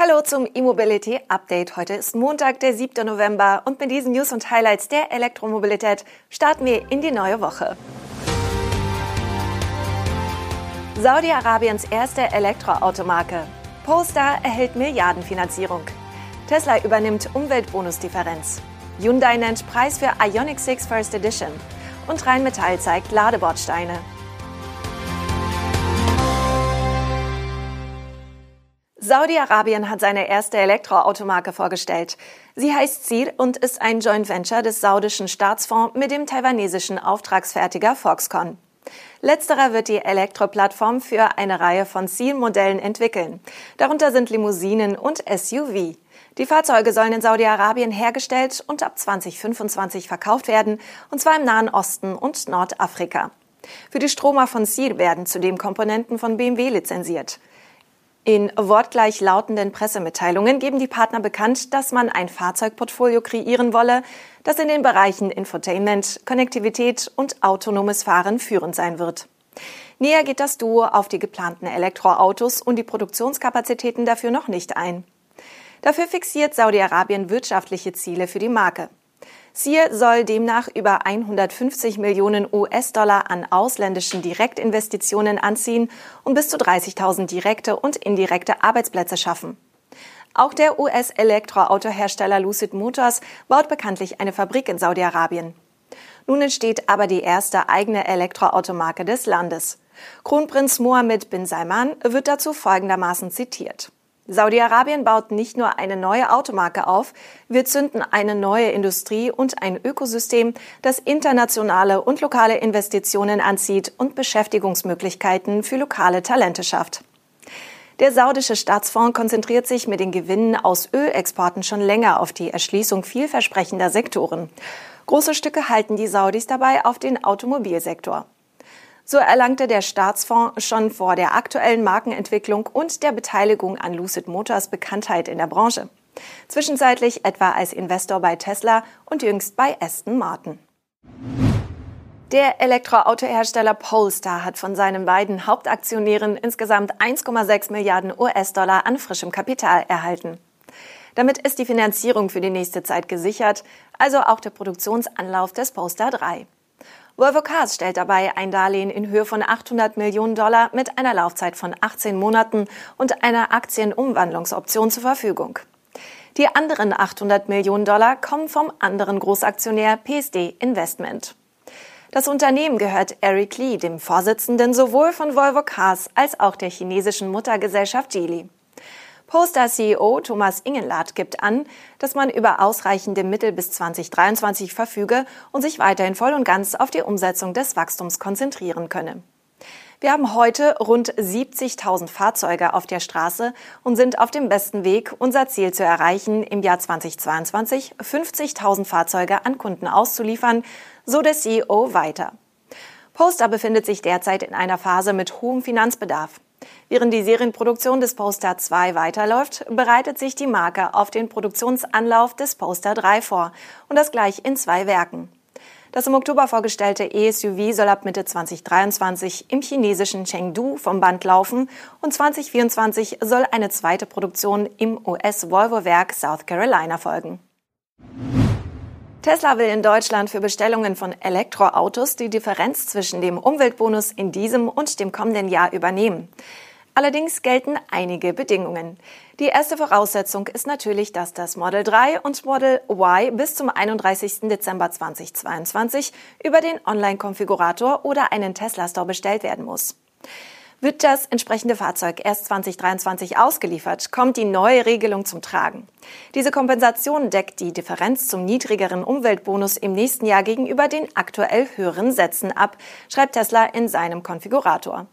Hallo zum E-Mobility Update. Heute ist Montag, der 7. November und mit diesen News und Highlights der Elektromobilität starten wir in die neue Woche. Saudi-Arabiens erste Elektroautomarke. Polestar erhält Milliardenfinanzierung. Tesla übernimmt Umweltbonusdifferenz. Hyundai nennt Preis für Ioniq 6 First Edition. Und Rheinmetall zeigt Ladebordsteine. Saudi-Arabien hat seine erste Elektroautomarke vorgestellt. Sie heißt Seed und ist ein Joint Venture des saudischen Staatsfonds mit dem taiwanesischen Auftragsfertiger Foxconn. Letzterer wird die Elektroplattform für eine Reihe von Zielmodellen entwickeln. Darunter sind Limousinen und SUV. Die Fahrzeuge sollen in Saudi-Arabien hergestellt und ab 2025 verkauft werden, und zwar im Nahen Osten und Nordafrika. Für die Stromer von Seed werden zudem Komponenten von BMW lizenziert. In wortgleich lautenden Pressemitteilungen geben die Partner bekannt, dass man ein Fahrzeugportfolio kreieren wolle, das in den Bereichen Infotainment, Konnektivität und autonomes Fahren führend sein wird. Näher geht das Duo auf die geplanten Elektroautos und die Produktionskapazitäten dafür noch nicht ein. Dafür fixiert Saudi-Arabien wirtschaftliche Ziele für die Marke. Ziel soll demnach über 150 Millionen US-Dollar an ausländischen Direktinvestitionen anziehen und bis zu 30.000 direkte und indirekte Arbeitsplätze schaffen. Auch der US-Elektroautohersteller Lucid Motors baut bekanntlich eine Fabrik in Saudi-Arabien. Nun entsteht aber die erste eigene Elektroautomarke des Landes. Kronprinz Mohammed bin Salman wird dazu folgendermaßen zitiert. Saudi-Arabien baut nicht nur eine neue Automarke auf, wir zünden eine neue Industrie und ein Ökosystem, das internationale und lokale Investitionen anzieht und Beschäftigungsmöglichkeiten für lokale Talente schafft. Der saudische Staatsfonds konzentriert sich mit den Gewinnen aus Ölexporten schon länger auf die Erschließung vielversprechender Sektoren. Große Stücke halten die Saudis dabei auf den Automobilsektor. So erlangte der Staatsfonds schon vor der aktuellen Markenentwicklung und der Beteiligung an Lucid Motors Bekanntheit in der Branche. Zwischenzeitlich etwa als Investor bei Tesla und jüngst bei Aston Martin. Der Elektroautohersteller Polestar hat von seinen beiden Hauptaktionären insgesamt 1,6 Milliarden US-Dollar an frischem Kapital erhalten. Damit ist die Finanzierung für die nächste Zeit gesichert, also auch der Produktionsanlauf des Polestar 3. Volvo Cars stellt dabei ein Darlehen in Höhe von 800 Millionen Dollar mit einer Laufzeit von 18 Monaten und einer Aktienumwandlungsoption zur Verfügung. Die anderen 800 Millionen Dollar kommen vom anderen Großaktionär PSD Investment. Das Unternehmen gehört Eric Lee, dem Vorsitzenden sowohl von Volvo Cars als auch der chinesischen Muttergesellschaft Geely. Poster-CEO Thomas Ingenlath gibt an, dass man über ausreichende Mittel bis 2023 verfüge und sich weiterhin voll und ganz auf die Umsetzung des Wachstums konzentrieren könne. Wir haben heute rund 70.000 Fahrzeuge auf der Straße und sind auf dem besten Weg, unser Ziel zu erreichen, im Jahr 2022 50.000 Fahrzeuge an Kunden auszuliefern, so der CEO weiter. Poster befindet sich derzeit in einer Phase mit hohem Finanzbedarf. Während die Serienproduktion des Poster 2 weiterläuft, bereitet sich die Marke auf den Produktionsanlauf des Poster 3 vor und das gleich in zwei Werken. Das im Oktober vorgestellte ESUV soll ab Mitte 2023 im chinesischen Chengdu vom Band laufen und 2024 soll eine zweite Produktion im US-Volvo-Werk South Carolina folgen. Tesla will in Deutschland für Bestellungen von Elektroautos die Differenz zwischen dem Umweltbonus in diesem und dem kommenden Jahr übernehmen. Allerdings gelten einige Bedingungen. Die erste Voraussetzung ist natürlich, dass das Model 3 und Model Y bis zum 31. Dezember 2022 über den Online-Konfigurator oder einen Tesla Store bestellt werden muss. Wird das entsprechende Fahrzeug erst 2023 ausgeliefert, kommt die neue Regelung zum Tragen. Diese Kompensation deckt die Differenz zum niedrigeren Umweltbonus im nächsten Jahr gegenüber den aktuell höheren Sätzen ab, schreibt Tesla in seinem Konfigurator.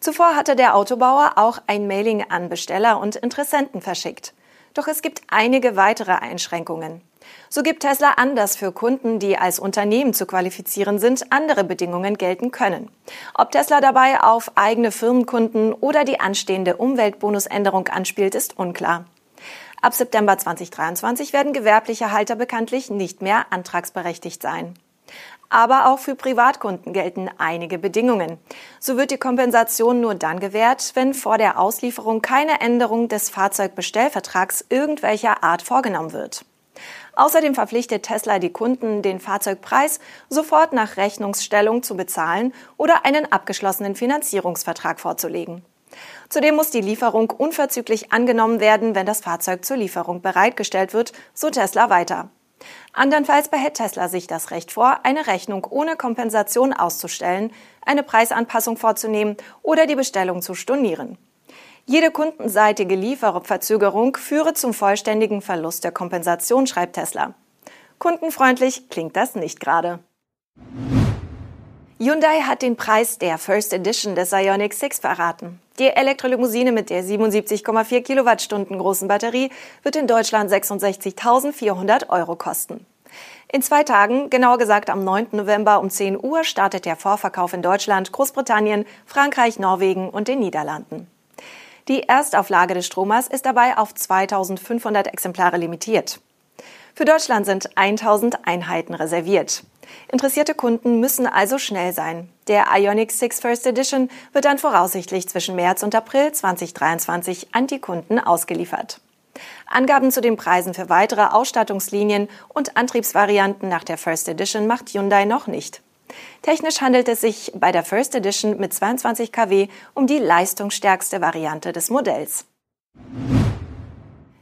Zuvor hatte der Autobauer auch ein Mailing an Besteller und Interessenten verschickt. Doch es gibt einige weitere Einschränkungen. So gibt Tesla an, dass für Kunden, die als Unternehmen zu qualifizieren sind, andere Bedingungen gelten können. Ob Tesla dabei auf eigene Firmenkunden oder die anstehende Umweltbonusänderung anspielt, ist unklar. Ab September 2023 werden gewerbliche Halter bekanntlich nicht mehr antragsberechtigt sein. Aber auch für Privatkunden gelten einige Bedingungen. So wird die Kompensation nur dann gewährt, wenn vor der Auslieferung keine Änderung des Fahrzeugbestellvertrags irgendwelcher Art vorgenommen wird. Außerdem verpflichtet Tesla die Kunden, den Fahrzeugpreis sofort nach Rechnungsstellung zu bezahlen oder einen abgeschlossenen Finanzierungsvertrag vorzulegen. Zudem muss die Lieferung unverzüglich angenommen werden, wenn das Fahrzeug zur Lieferung bereitgestellt wird, so Tesla weiter. Andernfalls behält Tesla sich das Recht vor, eine Rechnung ohne Kompensation auszustellen, eine Preisanpassung vorzunehmen oder die Bestellung zu stornieren. Jede kundenseitige Lieferverzögerung führe zum vollständigen Verlust der Kompensation, schreibt Tesla. Kundenfreundlich klingt das nicht gerade. Hyundai hat den Preis der First Edition des Ioniq 6 verraten. Die Elektrolimousine mit der 77,4 Kilowattstunden großen Batterie wird in Deutschland 66.400 Euro kosten. In zwei Tagen, genauer gesagt am 9. November um 10 Uhr, startet der Vorverkauf in Deutschland, Großbritannien, Frankreich, Norwegen und den Niederlanden. Die Erstauflage des Stromers ist dabei auf 2500 Exemplare limitiert. Für Deutschland sind 1000 Einheiten reserviert. Interessierte Kunden müssen also schnell sein. Der Ionic 6 First Edition wird dann voraussichtlich zwischen März und April 2023 an die Kunden ausgeliefert. Angaben zu den Preisen für weitere Ausstattungslinien und Antriebsvarianten nach der First Edition macht Hyundai noch nicht. Technisch handelt es sich bei der First Edition mit 22 kW um die leistungsstärkste Variante des Modells.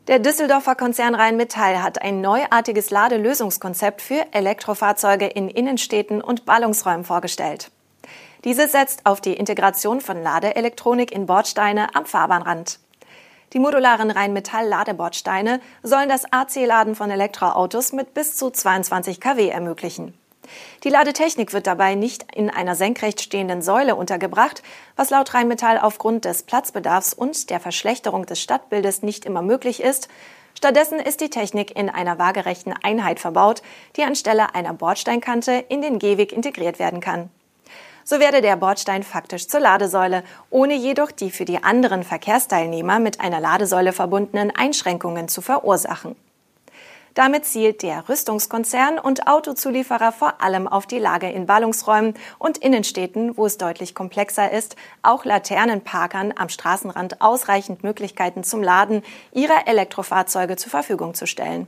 Der Düsseldorfer Konzern Rheinmetall hat ein neuartiges Ladelösungskonzept für Elektrofahrzeuge in Innenstädten und Ballungsräumen vorgestellt. Dieses setzt auf die Integration von Ladeelektronik in Bordsteine am Fahrbahnrand. Die modularen Rheinmetall-Ladebordsteine sollen das AC-Laden von Elektroautos mit bis zu 22 kW ermöglichen. Die Ladetechnik wird dabei nicht in einer senkrecht stehenden Säule untergebracht, was laut Rheinmetall aufgrund des Platzbedarfs und der Verschlechterung des Stadtbildes nicht immer möglich ist. Stattdessen ist die Technik in einer waagerechten Einheit verbaut, die anstelle einer Bordsteinkante in den Gehweg integriert werden kann. So werde der Bordstein faktisch zur Ladesäule, ohne jedoch die für die anderen Verkehrsteilnehmer mit einer Ladesäule verbundenen Einschränkungen zu verursachen. Damit zielt der Rüstungskonzern und Autozulieferer vor allem auf die Lage in Ballungsräumen und Innenstädten, wo es deutlich komplexer ist, auch Laternenparkern am Straßenrand ausreichend Möglichkeiten zum Laden ihrer Elektrofahrzeuge zur Verfügung zu stellen.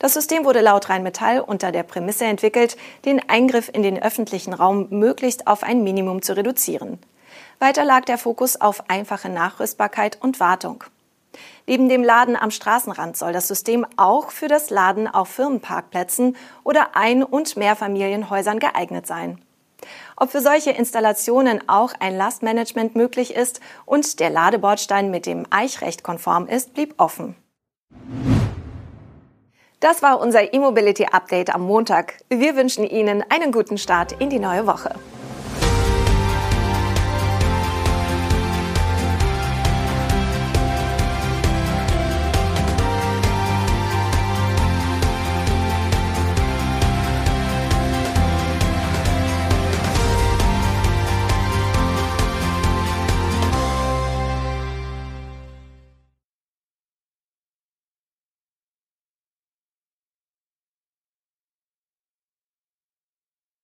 Das System wurde laut Rheinmetall unter der Prämisse entwickelt, den Eingriff in den öffentlichen Raum möglichst auf ein Minimum zu reduzieren. Weiter lag der Fokus auf einfache Nachrüstbarkeit und Wartung. Neben dem Laden am Straßenrand soll das System auch für das Laden auf Firmenparkplätzen oder Ein- und Mehrfamilienhäusern geeignet sein. Ob für solche Installationen auch ein Lastmanagement möglich ist und der Ladebordstein mit dem Eichrecht konform ist, blieb offen. Das war unser E-Mobility Update am Montag. Wir wünschen Ihnen einen guten Start in die neue Woche.